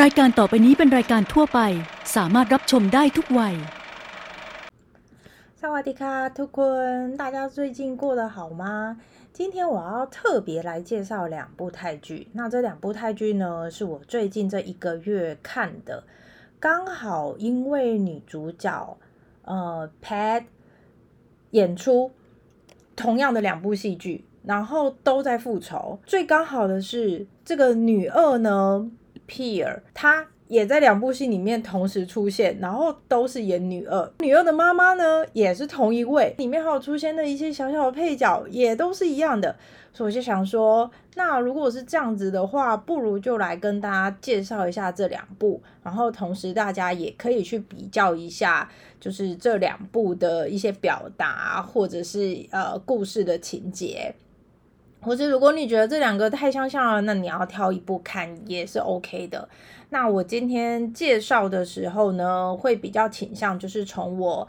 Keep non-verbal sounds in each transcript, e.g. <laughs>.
รายการต่อไปนี้เป็นรายการทั่วไป สามารถรับชมได้ทุกวัย 萨瓦迪卡，ทุกคน，大家最近过得好吗？今天我要特别来介绍两部泰剧。那这两部泰剧呢，是我最近这一个月看的，刚好因为女主角呃 Pat 演出同样的两部戏剧，然后都在复仇。最刚好的是这个女二呢 ，Peer，她也在两部戏里面同时出现，然后都是演女二。女二的妈妈呢，也是同一位，里面还有出现的一些小小的配角，也都是一样的。所以我就想说，那如果是这样子的话，不如就来跟大家介绍一下这两部，然后同时大家也可以去比较一下，就是这两部的一些表达，或者是呃故事的情节。或者如果你觉得这两个太相像了，那你要挑一部看也是 OK 的。那我今天介绍的时候呢，会比较倾向就是从我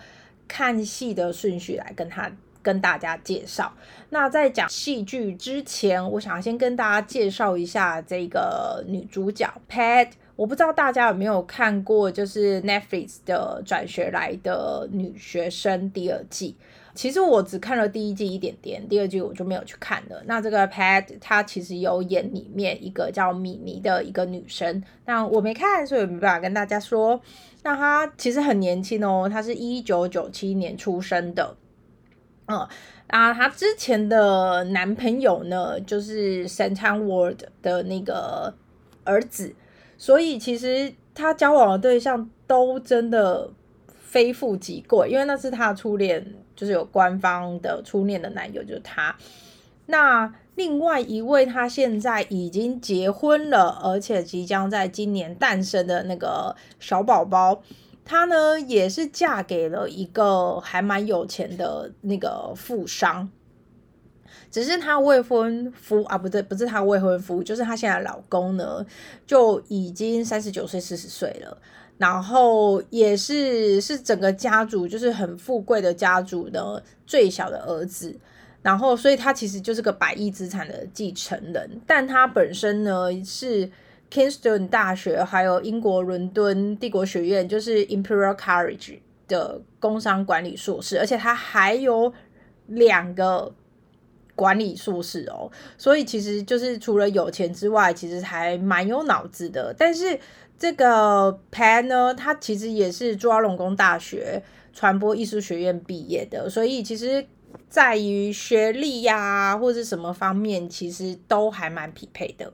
看戏的顺序来跟他跟大家介绍。那在讲戏剧之前，我想先跟大家介绍一下这个女主角 Pat。我不知道大家有没有看过，就是 Netflix 的转学来的女学生第二季。其实我只看了第一季一点点，第二季我就没有去看了。那这个 Pat 她其实有演里面一个叫米妮的一个女生，那我没看，所以没办法跟大家说。那她其实很年轻哦，她是一九九七年出生的。嗯，啊，她之前的男朋友呢，就是 Santa World 的那个儿子，所以其实她交往的对象都真的非富即贵，因为那是她的初恋。就是有官方的初恋的男友，就是他。那另外一位，他现在已经结婚了，而且即将在今年诞生的那个小宝宝，她呢也是嫁给了一个还蛮有钱的那个富商。只是她未婚夫啊，不对，不是她未婚夫，就是她现在老公呢，就已经三十九岁、四十岁了。然后也是是整个家族就是很富贵的家族的最小的儿子，然后所以他其实就是个百亿资产的继承人，但他本身呢是 Kingston 大学还有英国伦敦帝国学院就是 Imperial College 的工商管理硕士，而且他还有两个管理硕士哦，所以其实就是除了有钱之外，其实还蛮有脑子的，但是。这个 Pan 呢，他其实也是朱拉隆功大学传播艺术学院毕业的，所以其实在于学历呀或者什么方面，其实都还蛮匹配的。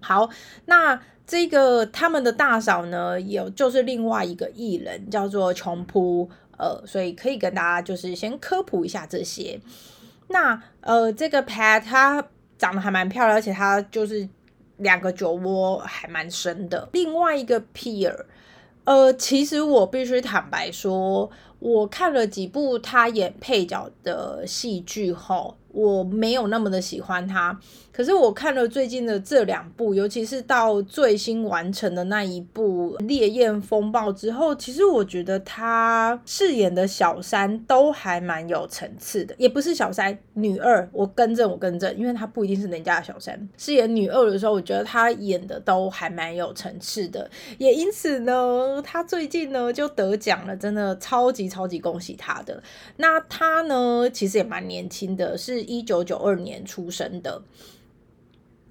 好，那这个他们的大嫂呢，有就是另外一个艺人叫做琼扑，呃，所以可以跟大家就是先科普一下这些。那呃，这个 Pan 她长得还蛮漂亮，而且她就是。两个酒窝还蛮深的，另外一个 Peer，呃，其实我必须坦白说，我看了几部他演配角的戏剧后。我没有那么的喜欢他，可是我看了最近的这两部，尤其是到最新完成的那一部《烈焰风暴》之后，其实我觉得他饰演的小三都还蛮有层次的，也不是小三女二，我更正我更正，因为他不一定是人家的小三。饰演女二的时候，我觉得他演的都还蛮有层次的，也因此呢，他最近呢就得奖了，真的超级超级恭喜他的。那他呢，其实也蛮年轻的，是。一九九二年出生的，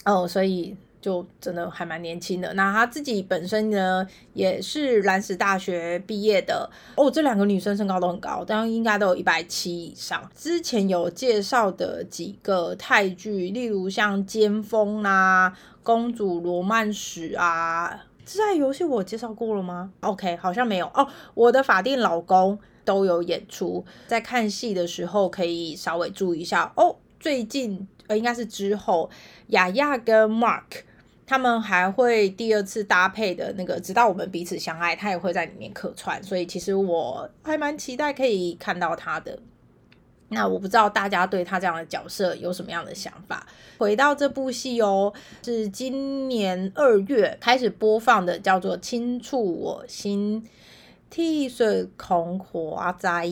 哦，所以就真的还蛮年轻的。那他自己本身呢，也是蓝石大学毕业的。哦，这两个女生身高都很高，但应该都有一百七以上。之前有介绍的几个泰剧，例如像《尖峰》啊，《公主罗曼史》啊，这在游戏我介绍过了吗？OK，好像没有哦。我的法定老公。都有演出，在看戏的时候可以稍微注意一下哦。最近呃，应该是之后，雅雅跟 Mark 他们还会第二次搭配的那个，直到我们彼此相爱，他也会在里面客串，所以其实我还蛮期待可以看到他的。那我不知道大家对他这样的角色有什么样的想法？回到这部戏哦，是今年二月开始播放的，叫做《轻触我心》。替水恐火灾，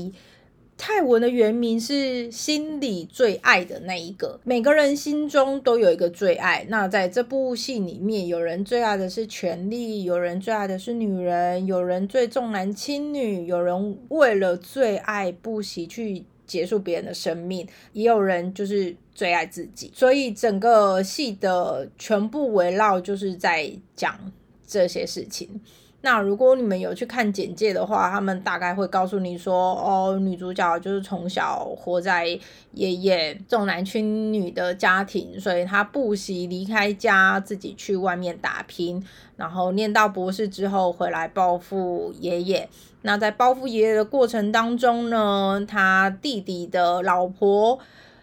泰文的原名是心里最爱的那一个，每个人心中都有一个最爱。那在这部戏里面，有人最爱的是权力，有人最爱的是女人，有人最重男轻女，有人为了最爱不惜去结束别人的生命，也有人就是最爱自己。所以整个戏的全部围绕就是在讲这些事情。那如果你们有去看简介的话，他们大概会告诉你说，哦，女主角就是从小活在爷爷重男轻女的家庭，所以她不惜离开家，自己去外面打拼，然后念到博士之后回来报复爷爷。那在报复爷爷的过程当中呢，他弟弟的老婆。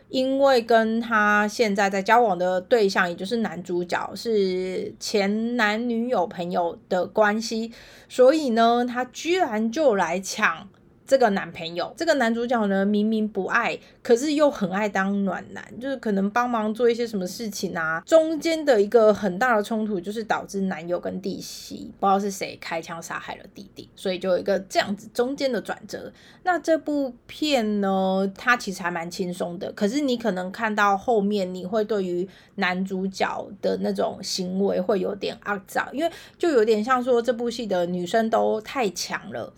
因为跟他现在在交往的对象，也就是男主角是前男女友朋友的关系，所以呢，他居然就来抢。这个男朋友，这个男主角呢，明明不爱，可是又很爱当暖男，就是可能帮忙做一些什么事情啊。中间的一个很大的冲突，就是导致男友跟弟媳不知道是谁开枪杀害了弟弟，所以就有一个这样子中间的转折。那这部片呢，它其实还蛮轻松的，可是你可能看到后面，你会对于男主角的那种行为会有点肮脏，因为就有点像说这部戏的女生都太强了。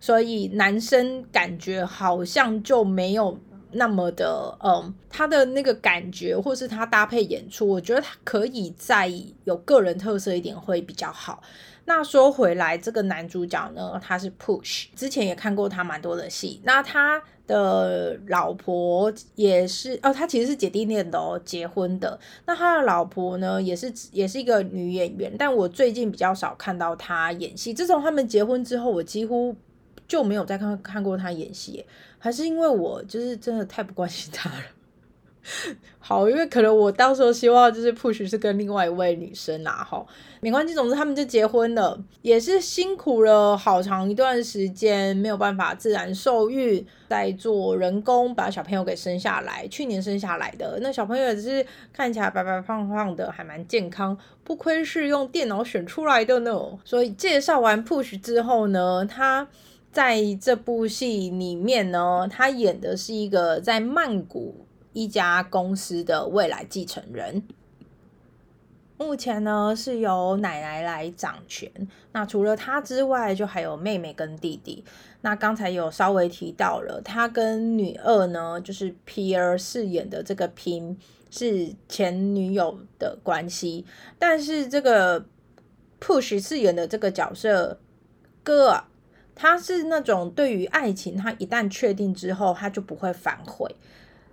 所以男生感觉好像就没有那么的，嗯，他的那个感觉，或是他搭配演出，我觉得他可以再有个人特色一点会比较好。那说回来，这个男主角呢，他是 Push，之前也看过他蛮多的戏。那他的老婆也是，哦，他其实是姐弟恋的哦，结婚的。那他的老婆呢，也是也是一个女演员，但我最近比较少看到他演戏。自从他们结婚之后，我几乎。就没有再看看过他演戏，还是因为我就是真的太不关心他了。<laughs> 好，因为可能我到时候希望就是 push 是跟另外一位女生啦，哈，没关系，总之他们就结婚了，也是辛苦了好长一段时间，没有办法自然受孕，在做人工把小朋友给生下来，去年生下来的那小朋友也是看起来白白胖胖的，还蛮健康，不愧是用电脑选出来的呢。所以介绍完 push 之后呢，他。在这部戏里面呢，他演的是一个在曼谷一家公司的未来继承人。目前呢是由奶奶来掌权。那除了他之外，就还有妹妹跟弟弟。那刚才有稍微提到了，他跟女二呢，就是 Pierre 饰演的这个拼是前女友的关系。但是这个 Push 饰演的这个角色哥。他是那种对于爱情，他一旦确定之后，他就不会反悔。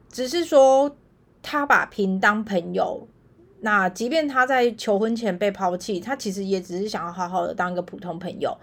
只是说他把平当朋友，那即便他在求婚前被抛弃，他其实也只是想要好好的当一个普通朋友。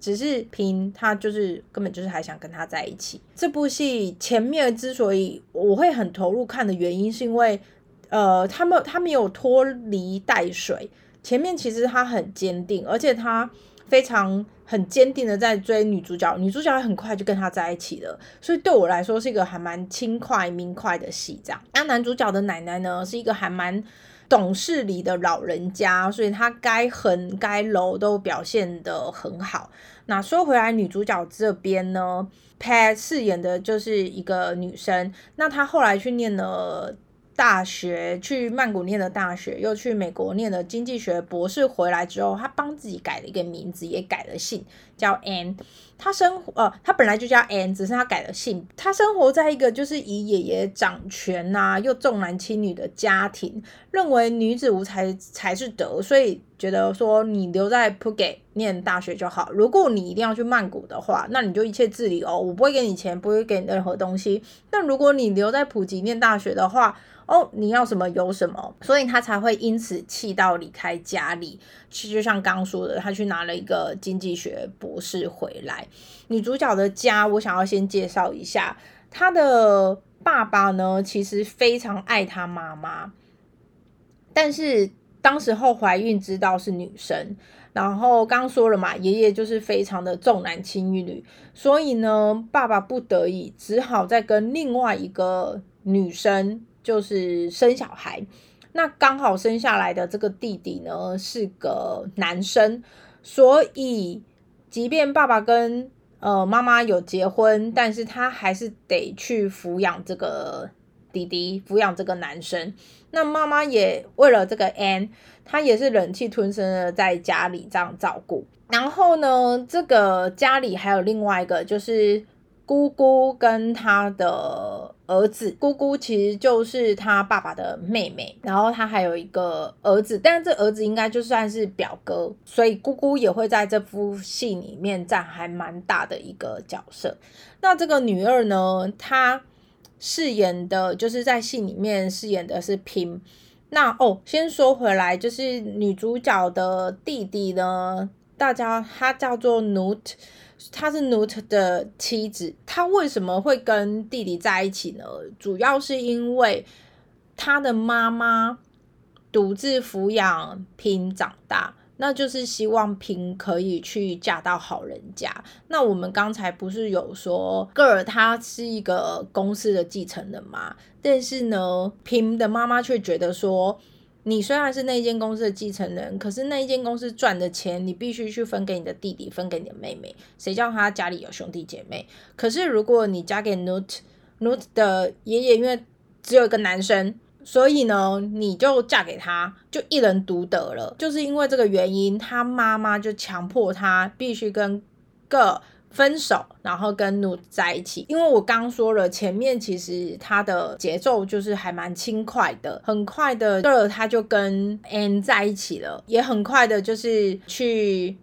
只是平他就是根本就是还想跟他在一起。这部戏前面之所以我会很投入看的原因，是因为呃，他们他没有拖泥带水。前面其实他很坚定，而且他。非常很坚定的在追女主角，女主角很快就跟他在一起了，所以对我来说是一个还蛮轻快明快的戏。这样，那男主角的奶奶呢，是一个还蛮懂事理的老人家，所以他该狠该柔都表现的很好。那说回来，女主角这边呢，Pat 饰演的就是一个女生，那她后来去念了。大学去曼谷念的大学，又去美国念的经济学博士，回来之后，他帮自己改了一个名字，也改了姓，叫 Anne。他生呃，他本来就叫 Anne，只是他改了姓。他生活在一个就是以爷爷掌权呐，又重男轻女的家庭，认为女子无才才是德，所以觉得说你留在普吉念大学就好。如果你一定要去曼谷的话，那你就一切自理哦，我不会给你钱，不会给你任何东西。但如果你留在普吉念大学的话，哦，你要什么有什么，所以他才会因此气到离开家里。其实就像刚说的，他去拿了一个经济学博博士回来。女主角的家，我想要先介绍一下，她的爸爸呢，其实非常爱她妈妈，但是当时候怀孕知道是女生，然后刚说了嘛，爷爷就是非常的重男轻女，所以呢，爸爸不得已只好再跟另外一个女生。就是生小孩，那刚好生下来的这个弟弟呢是个男生，所以即便爸爸跟呃，妈妈有结婚，但是他还是得去抚养这个弟弟，抚养这个男生。那妈妈也为了这个 Anne，她也是忍气吞声的在家里这样照顾。然后呢，这个家里还有另外一个，就是姑姑跟她的儿子。姑姑其实就是他爸爸的妹妹，然后他还有一个儿子，但这儿子应该就算是表哥，所以姑姑也会在这部戏里面占还蛮大的一个角色。那这个女二呢，她饰演的就是在戏里面饰演的是平。那哦，先说回来，就是女主角的弟弟呢。大家，他叫做 Nut，他是 Nut 的妻子。他为什么会跟弟弟在一起呢？主要是因为他的妈妈独自抚养平长大，那就是希望平可以去嫁到好人家。那我们刚才不是有说 Girl 他是一个公司的继承人吗？但是呢，平的妈妈却觉得说。你虽然是那间公司的继承人，可是那一间公司赚的钱，你必须去分给你的弟弟，分给你的妹妹。谁叫他家里有兄弟姐妹？可是如果你嫁给 Nut，Nut 的爷爷因为只有一个男生，所以呢，你就嫁给他，就一人独得了。就是因为这个原因，他妈妈就强迫他必须跟个。分手，然后跟 Nut 在一起，因为我刚说了，前面其实他的节奏就是还蛮轻快的，很快的 Girl 他就跟 N 在一起了，也很快的就是去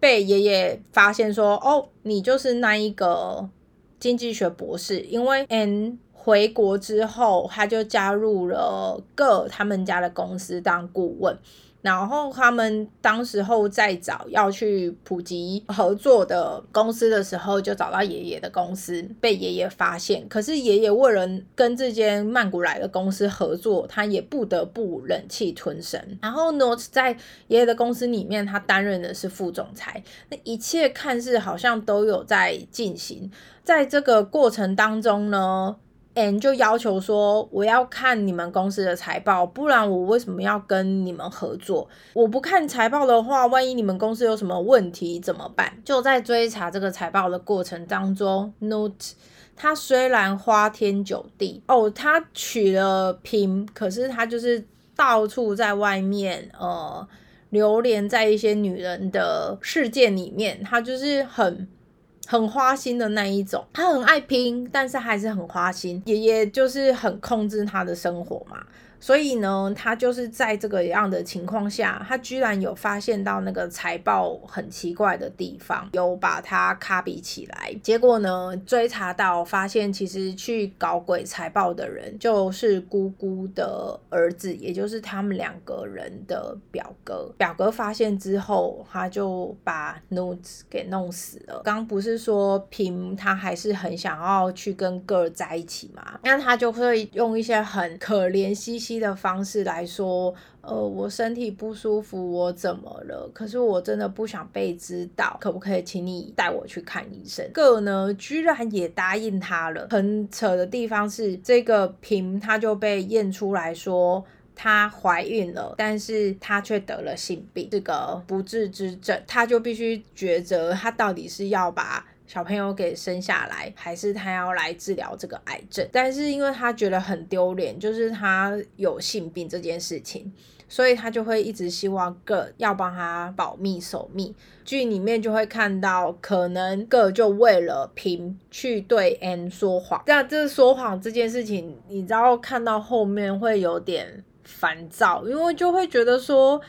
被爷爷发现说，哦，你就是那一个经济学博士，因为 N 回国之后，他就加入了 Girl 他们家的公司当顾问。然后他们当时候在找要去普及合作的公司的时候，就找到爷爷的公司，被爷爷发现。可是爷爷为了跟这间曼谷来的公司合作，他也不得不忍气吞声。然后呢，在爷爷的公司里面，他担任的是副总裁。那一切看似好像都有在进行，在这个过程当中呢。就要求说，我要看你们公司的财报，不然我为什么要跟你们合作？我不看财报的话，万一你们公司有什么问题怎么办？就在追查这个财报的过程当中，Note 他虽然花天酒地哦，他娶了平，可是他就是到处在外面呃流连在一些女人的世界里面，他就是很。很花心的那一种，他很爱拼，但是还是很花心。爷爷就是很控制他的生活嘛。所以呢，他就是在这个样的情况下，他居然有发现到那个财报很奇怪的地方，有把它卡比起来。结果呢，追查到发现，其实去搞鬼财报的人就是姑姑的儿子，也就是他们两个人的表哥。表哥发现之后，他就把 Notes 给弄死了。刚不是说平他还是很想要去跟 Girl 在一起嘛？那他就会用一些很可怜兮兮。的方式来说，呃，我身体不舒服，我怎么了？可是我真的不想被知道，可不可以请你带我去看医生？个呢，居然也答应他了。很扯的地方是，这个平他就被验出来说她怀孕了，但是她却得了性病，这个不治之症，他就必须抉择，他到底是要把。小朋友给生下来，还是他要来治疗这个癌症？但是因为他觉得很丢脸，就是他有性病这件事情，所以他就会一直希望个要帮他保密守密。剧里面就会看到，可能个就为了平去对 N 说谎。那这说谎这件事情，你知道看到后面会有点烦躁，因为就会觉得说。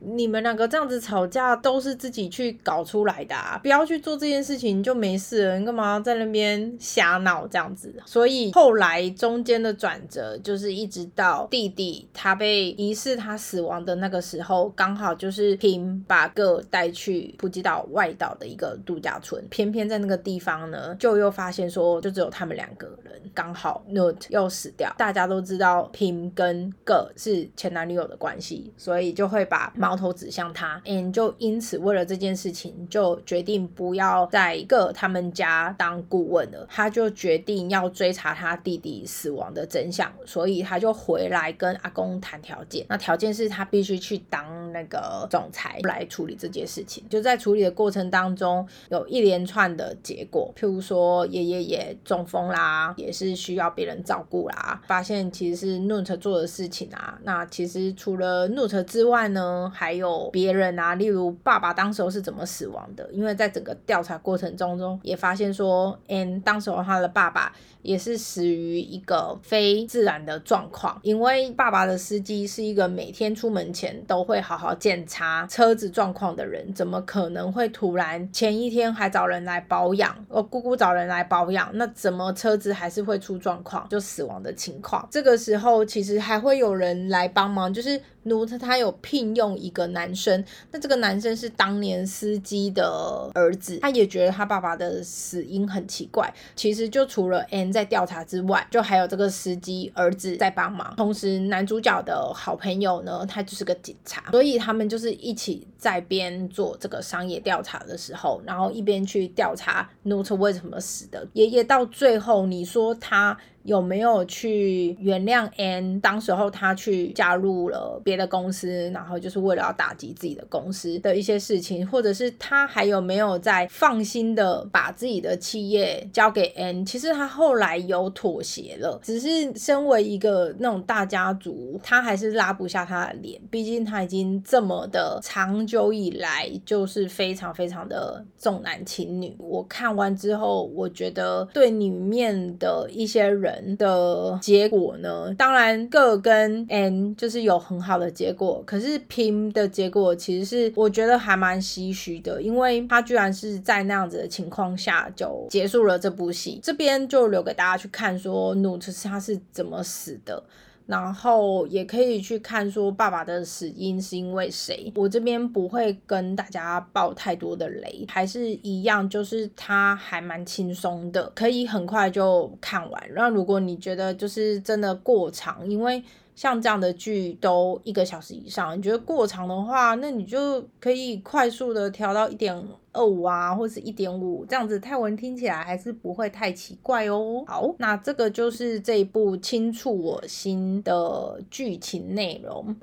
你们两个这样子吵架都是自己去搞出来的，啊，不要去做这件事情就没事了。你干嘛在那边瞎闹这样子？所以后来中间的转折就是一直到弟弟他被疑似他死亡的那个时候，刚好就是平把个带去普吉岛外岛的一个度假村，偏偏在那个地方呢，就又发现说就只有他们两个人，刚好 Note 又死掉。大家都知道平跟个是前男女友的关系，所以就会把。矛头指向他，and 就因此为了这件事情就决定不要在一个他们家当顾问了，他就决定要追查他弟弟死亡的真相，所以他就回来跟阿公谈条件，那条件是他必须去当那个总裁来处理这件事情。就在处理的过程当中，有一连串的结果，譬如说爷爷也中风啦，也是需要别人照顾啦，发现其实是 Nut 做的事情啊，那其实除了 Nut 之外呢，还有别人啊，例如爸爸当时候是怎么死亡的，因为在整个调查过程中中也发现说，N 当时候他的爸爸。也是死于一个非自然的状况，因为爸爸的司机是一个每天出门前都会好好检查车子状况的人，怎么可能会突然前一天还找人来保养，哦，姑姑找人来保养，那怎么车子还是会出状况就死亡的情况？这个时候其实还会有人来帮忙，就是奴特他有聘用一个男生，那这个男生是当年司机的儿子，他也觉得他爸爸的死因很奇怪，其实就除了 N。在调查之外，就还有这个司机儿子在帮忙。同时，男主角的好朋友呢，他就是个警察，所以他们就是一起在边做这个商业调查的时候，然后一边去调查 Note 为什么死的。爷爷到最后，你说他。有没有去原谅 N？当时候他去加入了别的公司，然后就是为了要打击自己的公司的一些事情，或者是他还有没有在放心的把自己的企业交给 N？其实他后来有妥协了，只是身为一个那种大家族，他还是拉不下他的脸，毕竟他已经这么的长久以来就是非常非常的重男轻女。我看完之后，我觉得对里面的一些人。的结果呢？当然各跟 N 就是有很好的结果，可是拼的结果其实是我觉得还蛮唏嘘的，因为他居然是在那样子的情况下就结束了这部戏。这边就留给大家去看，说 Nut 他是怎么死的。然后也可以去看说爸爸的死因是因为谁。我这边不会跟大家爆太多的雷，还是一样，就是它还蛮轻松的，可以很快就看完。那如果你觉得就是真的过长，因为像这样的剧都一个小时以上，你觉得过长的话，那你就可以快速的调到一点二五啊，或者一点五，这样子泰文听起来还是不会太奇怪哦。好，那这个就是这一部轻触我心的剧情内容。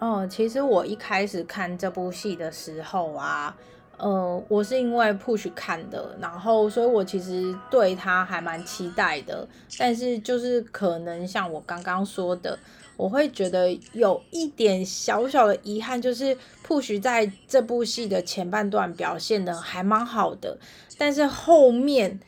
嗯，其实我一开始看这部戏的时候啊。呃，我是因为 push 看的，然后所以我其实对他还蛮期待的，但是就是可能像我刚刚说的，我会觉得有一点小小的遗憾，就是 push 在这部戏的前半段表现的还蛮好的，但是后面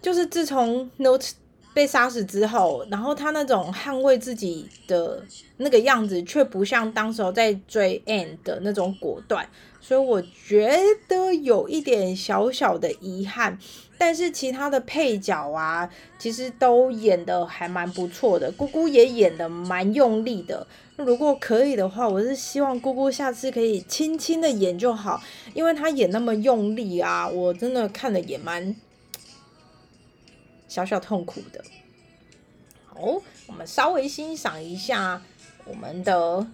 就是自从 Note 被杀死之后，然后他那种捍卫自己的那个样子，却不像当时候在追 Anne 的那种果断。所以我觉得有一点小小的遗憾，但是其他的配角啊，其实都演的还蛮不错的。姑姑也演的蛮用力的。如果可以的话，我是希望姑姑下次可以轻轻的演就好，因为她演那么用力啊，我真的看的也蛮小小痛苦的。好，我们稍微欣赏一下我们的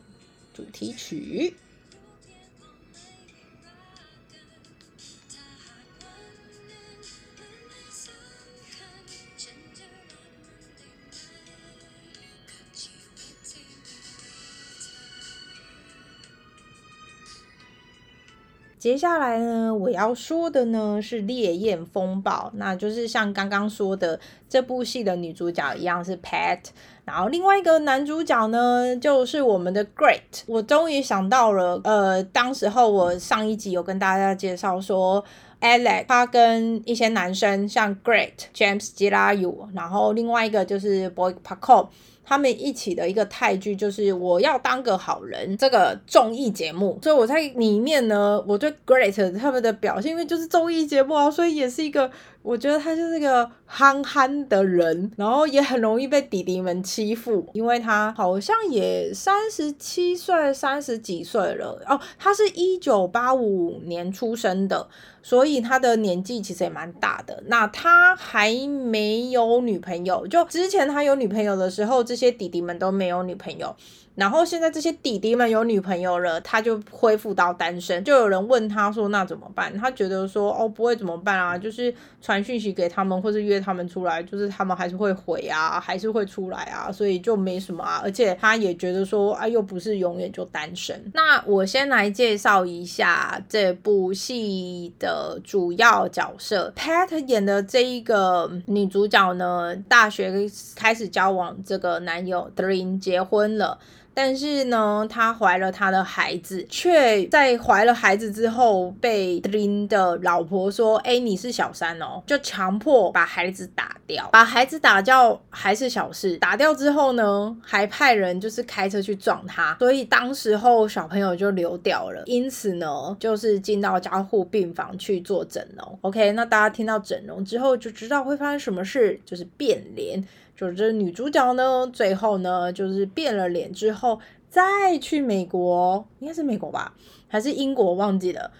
主题曲。接下来呢，我要说的呢是《烈焰风暴》，那就是像刚刚说的这部戏的女主角一样是 Pat，然后另外一个男主角呢就是我们的 Great。我终于想到了，呃，当时候我上一集有跟大家介绍说，Alex 他跟一些男生像 Great James g i l a u 然后另外一个就是 Boy Paco。他们一起的一个泰剧就是《我要当个好人》这个综艺节目，所以我在里面呢，我对 Great 他们的表现，因为就是综艺节目啊，所以也是一个。我觉得他就是个憨憨的人，然后也很容易被弟弟们欺负，因为他好像也三十七岁、三十几岁了哦。他是一九八五年出生的，所以他的年纪其实也蛮大的。那他还没有女朋友，就之前他有女朋友的时候，这些弟弟们都没有女朋友。然后现在这些弟弟们有女朋友了，他就恢复到单身。就有人问他说：“那怎么办？”他觉得说：“哦，不会怎么办啊？就是传讯息给他们，或是约他们出来，就是他们还是会回啊，还是会出来啊，所以就没什么啊。而且他也觉得说：啊，又不是永远就单身。”那我先来介绍一下这部戏的主要角色，Pat 演的这一个女主角呢，大学开始交往这个男友，Drin 结婚了。但是呢，她怀了她的孩子，却在怀了孩子之后被林的老婆说：“哎，你是小三哦！”就强迫把孩子打掉。把孩子打掉还是小事，打掉之后呢，还派人就是开车去撞他，所以当时候小朋友就流掉了。因此呢，就是进到加护病房去做整容。OK，那大家听到整容之后就知道会发生什么事，就是变脸。就是女主角呢，最后呢，就是变了脸之后，再去美国，应该是美国吧，还是英国，忘记了。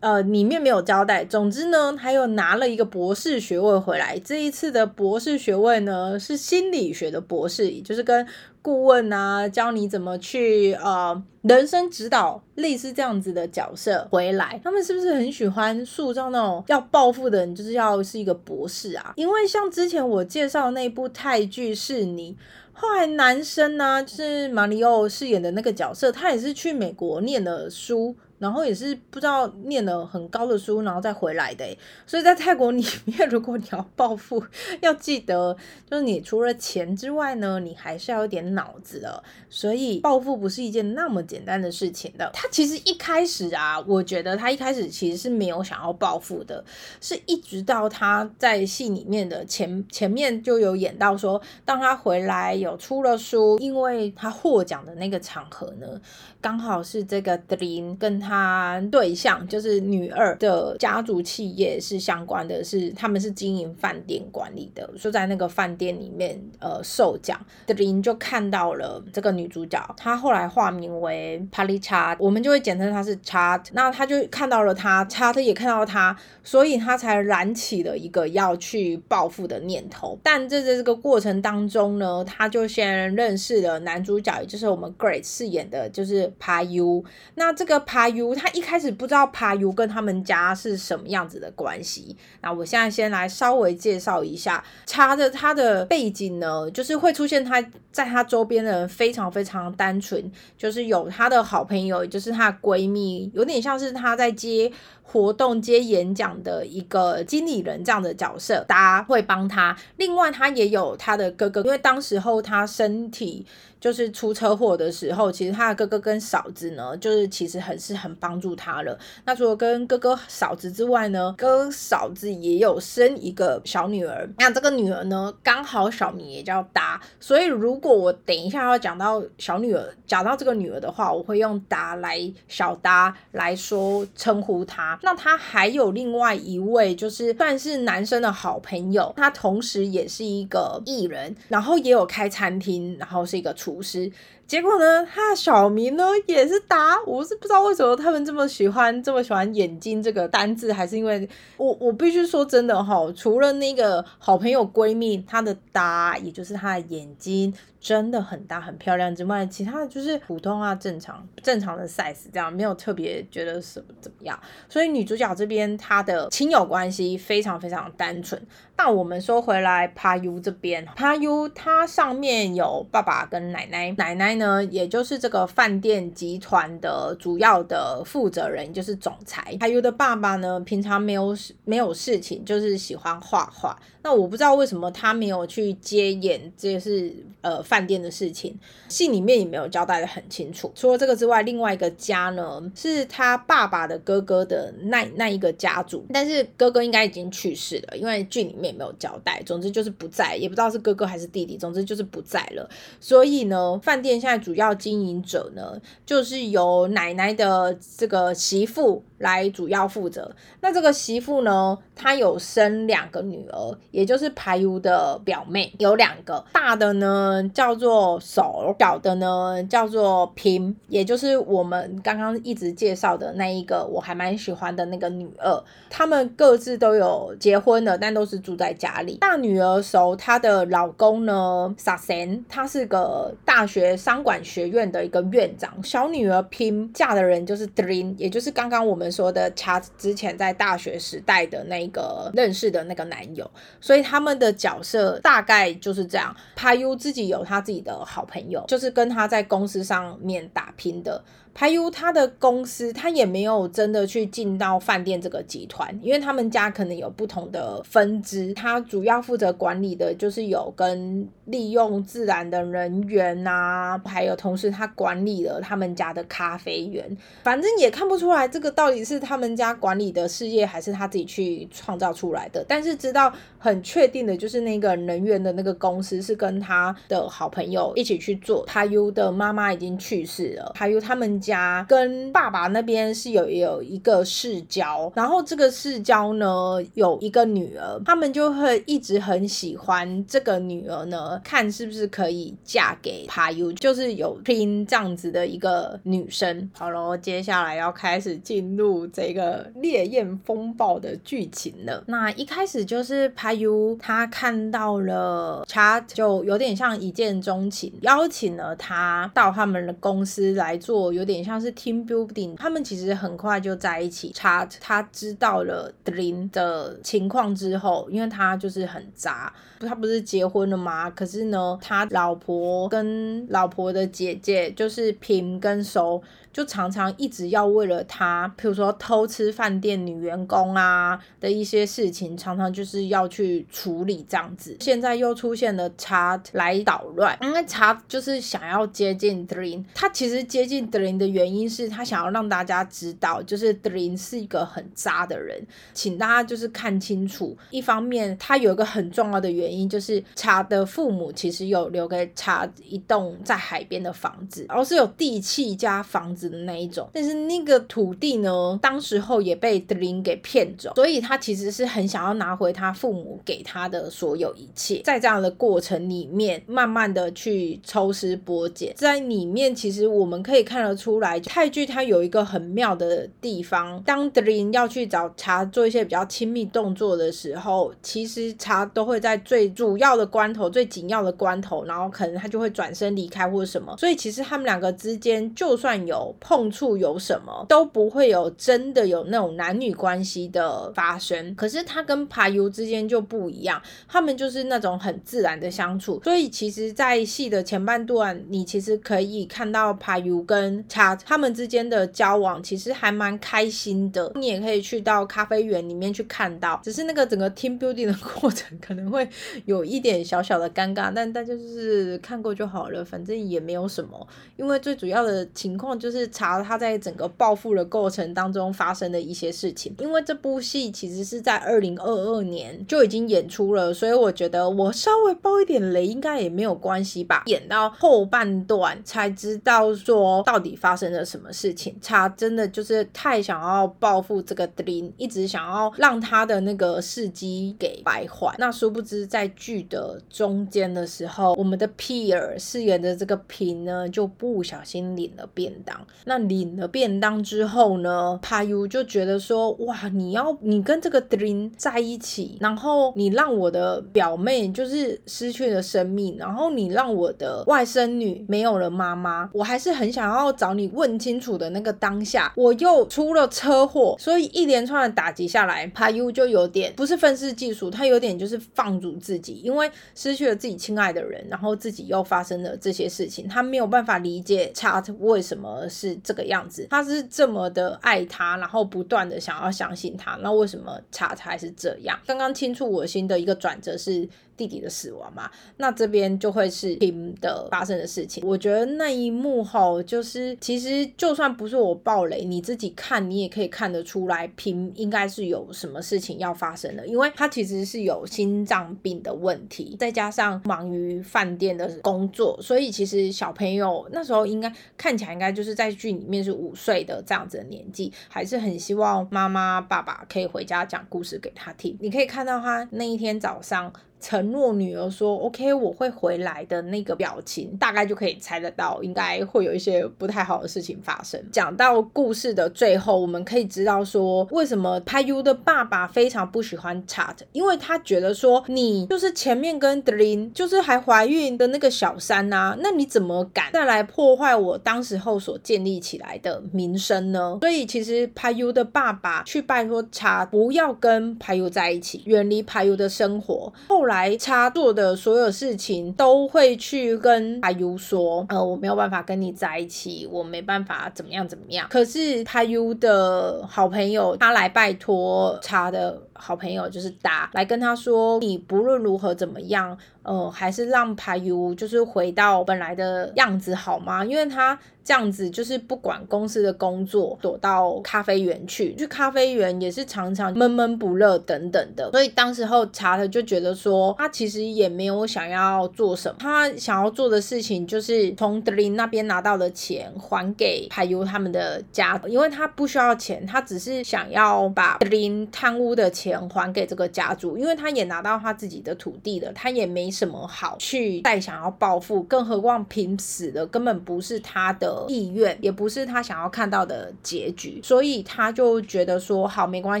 呃，里面没有交代。总之呢，他又拿了一个博士学位回来。这一次的博士学位呢，是心理学的博士，也就是跟顾问啊，教你怎么去呃人生指导，类似这样子的角色回来。他们是不是很喜欢塑造那种要暴富的人，就是要是一个博士啊？因为像之前我介绍那部泰剧是你，后来男生呢，就是马里奥饰演的那个角色，他也是去美国念了书。然后也是不知道念了很高的书，然后再回来的。所以在泰国里面，<laughs> 如果你要暴富，要记得，就是你除了钱之外呢，你还是要有点脑子的。所以暴富不是一件那么简单的事情的。他其实一开始啊，我觉得他一开始其实是没有想要暴富的，是一直到他在戏里面的前前面就有演到说，当他回来有出了书，因为他获奖的那个场合呢，刚好是这个 Dream 跟。他他对象就是女二的家族企业是相关的，是他们是经营饭店管理的，说在那个饭店里面呃受奖的林就看到了这个女主角，她后来化名为帕丽查我们就会简称她是查那他就看到了她，Chat 也看到她，所以他才燃起了一个要去报复的念头。但在这个过程当中呢，他就先认识了男主角，也就是我们 Grace 饰演的就是 Payu，那这个帕他一开始不知道爬油跟他们家是什么样子的关系。那我现在先来稍微介绍一下，查着他的背景呢，就是会出现他在他周边的人非常非常单纯，就是有他的好朋友，就是她的闺蜜，有点像是她在接活动、接演讲的一个经理人这样的角色，大家会帮他。另外，他也有他的哥哥，因为当时候他身体。就是出车祸的时候，其实他的哥哥跟嫂子呢，就是其实很是很帮助他了。那除了跟哥哥嫂子之外呢，哥嫂子也有生一个小女儿。那这个女儿呢，刚好小名也叫达，所以如果我等一下要讲到小女儿，讲到这个女儿的话，我会用达来小达来说称呼她。那他还有另外一位，就是算是男生的好朋友，他同时也是一个艺人，然后也有开餐厅，然后是一个。厨厨师结果呢，他的小名呢也是达，我是不知道为什么他们这么喜欢这么喜欢眼睛这个单字，还是因为我我必须说真的哈，除了那个好朋友闺蜜，她的达也就是她的眼睛。真的很大很漂亮之外，其他的就是普通啊，正常正常的 size 这样，没有特别觉得什么怎么样。所以女主角这边她的亲友关系非常非常单纯。那我们说回来，Payu 这边，Payu 它上面有爸爸跟奶奶，奶奶呢也就是这个饭店集团的主要的负责人，就是总裁。还有的爸爸呢，平常没有没有事情，就是喜欢画画。那我不知道为什么他没有去接演，这是呃。饭店的事情，信里面也没有交代的很清楚。除了这个之外，另外一个家呢，是他爸爸的哥哥的那那一个家族，但是哥哥应该已经去世了，因为剧里面没有交代。总之就是不在，也不知道是哥哥还是弟弟。总之就是不在了。所以呢，饭店现在主要经营者呢，就是由奶奶的这个媳妇来主要负责。那这个媳妇呢，她有生两个女儿，也就是排油的表妹，有两个大的呢。叫做手小的呢，叫做平，也就是我们刚刚一直介绍的那一个，我还蛮喜欢的那个女二。他们各自都有结婚了，但都是住在家里。大女儿熟，她的老公呢，萨森，他是个大学商管学院的一个院长。小女儿拼嫁的人就是 Dream，也就是刚刚我们说的查之前在大学时代的那个认识的那个男友，所以他们的角色大概就是这样。派 U 自己有他自己的好朋友，就是跟他在公司上面打拼的。排 U 他的公司，他也没有真的去进到饭店这个集团，因为他们家可能有不同的分支，他主要负责管理的就是有跟利用自然的人员啊，还有同时他管理了他们家的咖啡园，反正也看不出来这个到底是他们家管理的事业，还是他自己去创造出来的。但是知道很确定的就是那个人员的那个公司是跟他的好朋友一起去做。排 U 的妈妈已经去世了，排 U 他们。家跟爸爸那边是有有一个世交，然后这个世交呢有一个女儿，他们就会一直很喜欢这个女儿呢，看是不是可以嫁给 p a u 就是有拼这样子的一个女生。好了，接下来要开始进入这个烈焰风暴的剧情了。那一开始就是 p a u 他看到了 Chat，就有点像一见钟情，邀请了他到他们的公司来做有点。像是 team building，他们其实很快就在一起。查他知道了 Dream 的情况之后，因为他就是很渣，他不是结婚了吗？可是呢，他老婆跟老婆的姐姐就是平跟熟。就常常一直要为了他，比如说偷吃饭店女员工啊的一些事情，常常就是要去处理这样子。现在又出现了查来捣乱，因为查就是想要接近 Dream，他其实接近 Dream 的原因是他想要让大家知道，就是 Dream 是一个很渣的人，请大家就是看清楚。一方面，他有一个很重要的原因，就是查的父母其实有留给查一栋在海边的房子，而是有地契加房子。的那一种，但是那个土地呢，当时候也被德林给骗走，所以他其实是很想要拿回他父母给他的所有一切。在这样的过程里面，慢慢的去抽丝剥茧，在里面其实我们可以看得出来，泰剧它有一个很妙的地方，当德林要去找查做一些比较亲密动作的时候，其实查都会在最主要的关头、最紧要的关头，然后可能他就会转身离开或者什么，所以其实他们两个之间就算有。碰触有什么都不会有真的有那种男女关系的发生，可是他跟排油之间就不一样，他们就是那种很自然的相处，所以其实，在戏的前半段，你其实可以看到排油跟他他们之间的交往，其实还蛮开心的。你也可以去到咖啡园里面去看到，只是那个整个 team building 的过程可能会有一点小小的尴尬，但大家就是看过就好了，反正也没有什么，因为最主要的情况就是。是查他在整个报复的过程当中发生的一些事情，因为这部戏其实是在二零二二年就已经演出了，所以我觉得我稍微爆一点雷应该也没有关系吧。演到后半段才知道说到底发生了什么事情，查真的就是太想要报复这个 Dream，一直想要让他的那个事迹给败坏。那殊不知在剧的中间的时候，我们的 Peer 饰演的这个平呢就不小心领了便当。那领了便当之后呢，帕 U 就觉得说，哇，你要你跟这个 Dream 在一起，然后你让我的表妹就是失去了生命，然后你让我的外甥女没有了妈妈，我还是很想要找你问清楚的那个当下，我又出了车祸，所以一连串的打击下来，帕 U 就有点不是愤世嫉俗，他有点就是放逐自己，因为失去了自己亲爱的人，然后自己又发生了这些事情，他没有办法理解 Chat 为什么是。这个样子，他是这么的爱他，然后不断的想要相信他，那为什么查查是这样？刚刚清楚我心的一个转折是。弟弟的死亡嘛，那这边就会是平的发生的事情。我觉得那一幕吼，就是其实就算不是我爆雷，你自己看你也可以看得出来，平应该是有什么事情要发生的，因为他其实是有心脏病的问题，再加上忙于饭店的工作，所以其实小朋友那时候应该看起来应该就是在剧里面是五岁的这样子的年纪，还是很希望妈妈爸爸可以回家讲故事给他听。你可以看到他那一天早上。承诺女儿说 “OK，我会回来的”那个表情，大概就可以猜得到，应该会有一些不太好的事情发生。讲到故事的最后，我们可以知道说，为什么 Payu 的爸爸非常不喜欢 Chat，因为他觉得说你就是前面跟 Drin 就是还怀孕的那个小三呐，那你怎么敢再来破坏我当时候所建立起来的名声呢？所以其实 Payu 的爸爸去拜托 Chat 不要跟 Payu 在一起，远离 Payu 的生活。后来插座的所有事情都会去跟阿优说，呃，我没有办法跟你在一起，我没办法怎么样怎么样。可是阿优的好朋友他来拜托他的好朋友就是达来跟他说，你不论如何怎么样。呃，还是让排油就是回到本来的样子好吗？因为他这样子就是不管公司的工作，躲到咖啡园去，去咖啡园也是常常闷闷不乐等等的。所以当时候查特就觉得说，他其实也没有想要做什么，他想要做的事情就是从德林那边拿到的钱还给排油他们的家，因为他不需要钱，他只是想要把德林贪污的钱钱还给这个家族，因为他也拿到他自己的土地了，他也没。什么好去再想要报复？更何况拼死的根本不是他的意愿，也不是他想要看到的结局，所以他就觉得说好没关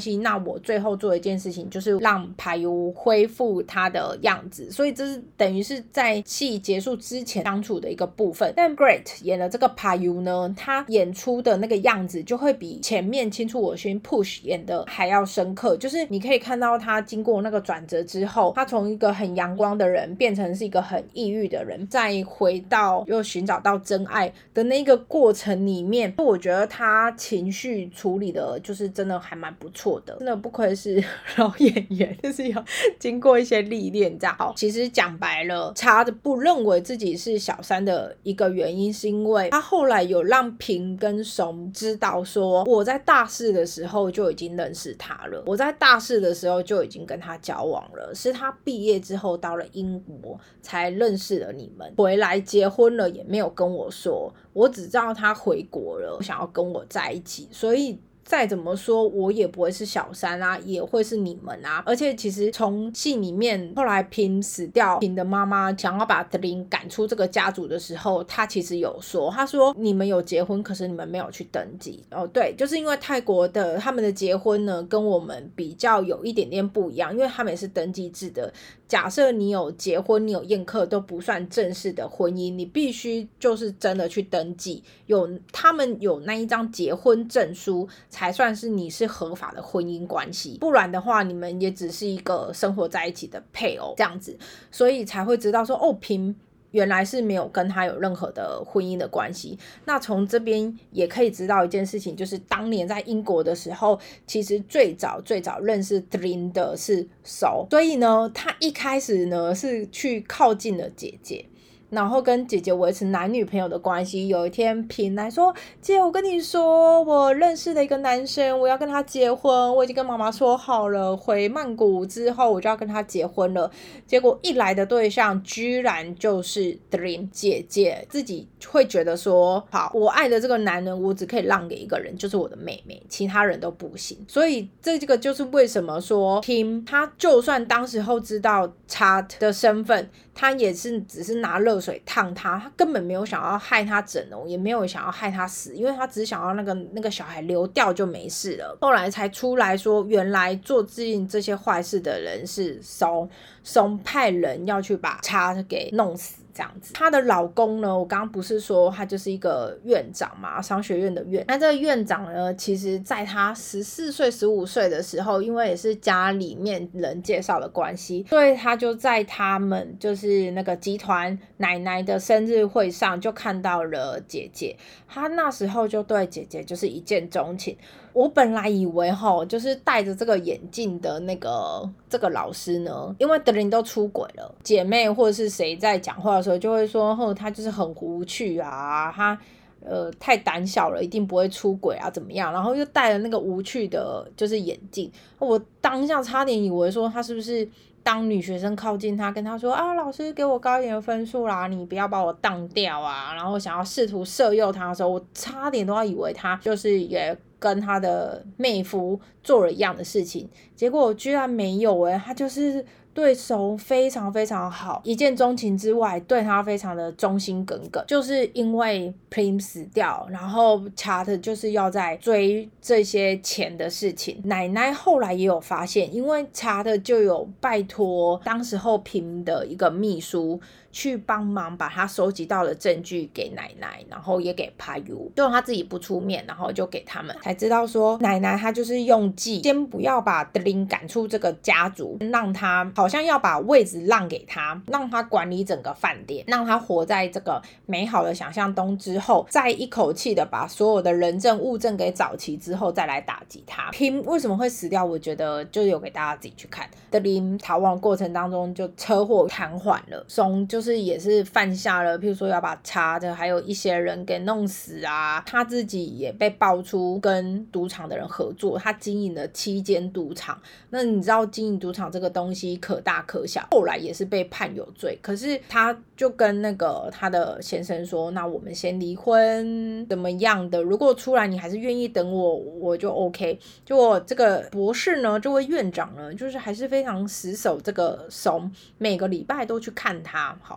系，那我最后做一件事情，就是让排油恢复他的样子。所以这是等于是在戏结束之前相处的一个部分。但 Great 演了这个排油呢，他演出的那个样子就会比前面清楚我心 Push 演的还要深刻，就是你可以看到他经过那个转折之后，他从一个很阳光的人。变成是一个很抑郁的人，再回到又寻找到真爱的那个过程里面，我觉得他情绪处理的，就是真的还蛮不错的，真的不愧是 <laughs> 老演员，就是要经过一些历练这样。好，其实讲白了，查的不认为自己是小三的一个原因，是因为他后来有让平跟怂知道说，我在大四的时候就已经认识他了，我在大四的时候就已经跟他交往了，是他毕业之后到了英。国才认识了你们，回来结婚了也没有跟我说，我只知道他回国了，想要跟我在一起，所以。再怎么说，我也不会是小三啊，也会是你们啊。而且其实从戏里面后来平死掉，平的妈妈想要把德林赶出这个家族的时候，他其实有说，他说你们有结婚，可是你们没有去登记。哦，对，就是因为泰国的他们的结婚呢，跟我们比较有一点点不一样，因为他们也是登记制的。假设你有结婚，你有宴客都不算正式的婚姻，你必须就是真的去登记，有他们有那一张结婚证书。才算是你是合法的婚姻关系，不然的话，你们也只是一个生活在一起的配偶这样子，所以才会知道说，哦，平原来是没有跟他有任何的婚姻的关系。那从这边也可以知道一件事情，就是当年在英国的时候，其实最早最早认识 Drin 的是 So，所以呢，他一开始呢是去靠近了姐姐。然后跟姐姐维持男女朋友的关系。有一天，平来说：“姐，我跟你说，我认识了一个男生，我要跟他结婚。我已经跟妈妈说好了，回曼谷之后我就要跟他结婚了。”结果一来的对象居然就是 Dream 姐姐，自己会觉得说：“好，我爱的这个男人，我只可以让给一个人，就是我的妹妹，其他人都不行。”所以这这个就是为什么说 Kim 他就算当时候知道 Chat 的身份。他也是只是拿热水烫他，他根本没有想要害他整容，也没有想要害他死，因为他只想要那个那个小孩流掉就没事了。后来才出来说，原来做尽这些坏事的人是松松派人要去把他给弄死。这样子，她的老公呢？我刚刚不是说他就是一个院长嘛，商学院的院。那这个院长呢，其实在他十四岁、十五岁的时候，因为也是家里面人介绍的关系，所以他就在他们就是那个集团奶奶的生日会上就看到了姐姐。他那时候就对姐姐就是一见钟情。我本来以为哈，就是戴着这个眼镜的那个这个老师呢，因为德林都出轨了，姐妹或者是谁在讲话时候就会说，哼，他就是很无趣啊，他呃太胆小了，一定不会出轨啊，怎么样？然后又戴了那个无趣的，就是眼镜，我当下差点以为说他是不是。当女学生靠近他，跟他说啊，老师给我高一点的分数啦，你不要把我当掉啊，然后想要试图色诱他的时候，我差点都要以为他就是也跟他的妹夫做了一样的事情，结果居然没有诶，他就是对手非常非常好，一见钟情之外，对他非常的忠心耿耿。就是因为 Prim 死掉，然后查特就是要在追这些钱的事情。奶奶后来也有发现，因为查特就有拜托当时候 Prim 的一个秘书。去帮忙把他收集到的证据给奶奶，然后也给 Payu，就他自己不出面，然后就给他们，才知道说奶奶她就是用计，先不要把德林赶出这个家族，让他好像要把位置让给他，让他管理整个饭店，让他活在这个美好的想象中之后，再一口气的把所有的人证物证给找齐之后，再来打击他。拼为什么会死掉？我觉得就有给大家自己去看。德林逃亡过程当中就车祸瘫痪了，松就是。是也是犯下了，譬如说要把查的，还有一些人给弄死啊，他自己也被爆出跟赌场的人合作，他经营了七间赌场。那你知道经营赌场这个东西可大可小，后来也是被判有罪。可是他就跟那个他的先生说：“那我们先离婚，怎么样的？如果出来你还是愿意等我，我就 OK。”就我这个博士呢，这位院长呢，就是还是非常死守这个怂，每个礼拜都去看他，好。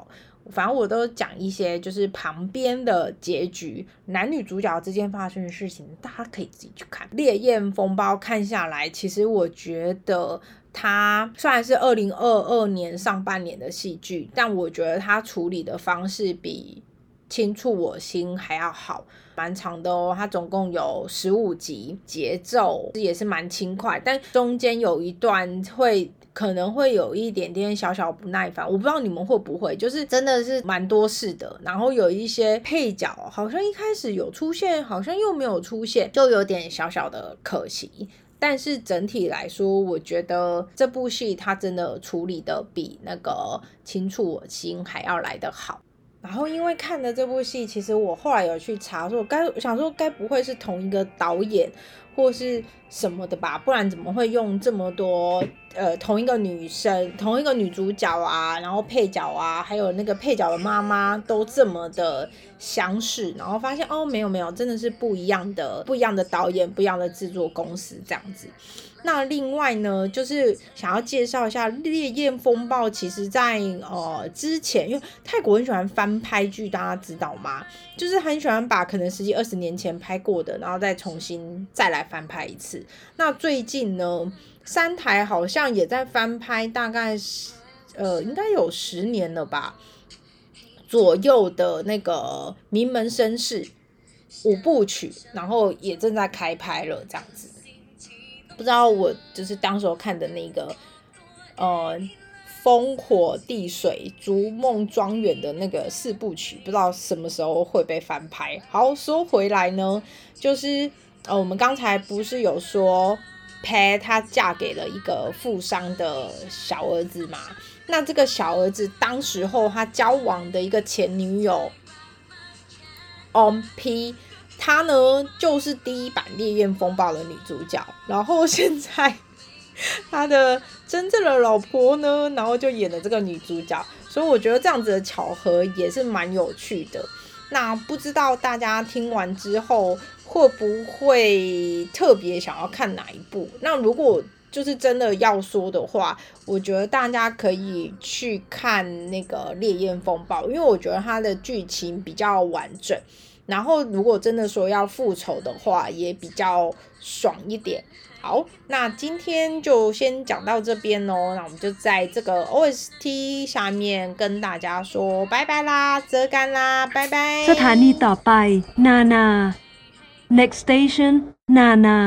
反正我都讲一些，就是旁边的结局，男女主角之间发生的事情，大家可以自己去看《烈焰风暴》。看下来，其实我觉得它虽然是二零二二年上半年的戏剧，但我觉得它处理的方式比《轻触我心》还要好，蛮长的哦。它总共有十五集，节奏也是蛮轻快，但中间有一段会。可能会有一点点小小不耐烦，我不知道你们会不会，就是真的是蛮多事的，然后有一些配角好像一开始有出现，好像又没有出现，就有点小小的可惜。但是整体来说，我觉得这部戏它真的处理的比那个《轻触我心》还要来得好。然后因为看的这部戏，其实我后来有去查，说该想说该不会是同一个导演。或是什么的吧，不然怎么会用这么多呃同一个女生、同一个女主角啊，然后配角啊，还有那个配角的妈妈都这么的相似，然后发现哦没有没有，真的是不一样的不一样的导演、不一样的制作公司这样子。那另外呢，就是想要介绍一下《烈焰风暴》。其实，在呃之前，因为泰国很喜欢翻拍剧，大家知道吗？就是很喜欢把可能十几二十年前拍过的，然后再重新再来翻拍一次。那最近呢，三台好像也在翻拍，大概是呃应该有十年了吧左右的那个《名门绅士》五部曲，然后也正在开拍了，这样子。不知道我就是当时候看的那个，呃，烽火地水逐梦庄园的那个四部曲，不知道什么时候会被翻拍。好，说回来呢，就是呃，我们刚才不是有说拍她嫁给了一个富商的小儿子嘛？那这个小儿子当时候他交往的一个前女友，On P。她呢，就是第一版《烈焰风暴》的女主角，然后现在她的真正的老婆呢，然后就演了这个女主角，所以我觉得这样子的巧合也是蛮有趣的。那不知道大家听完之后会不会特别想要看哪一部？那如果就是真的要说的话，我觉得大家可以去看那个《烈焰风暴》，因为我觉得它的剧情比较完整。然后，如果真的说要复仇的话，也比较爽一点。好，那今天就先讲到这边哦。那我们就在这个 OST 下面跟大家说拜拜啦，折干啦，拜拜。สถานีต่อไปนานา next station นานา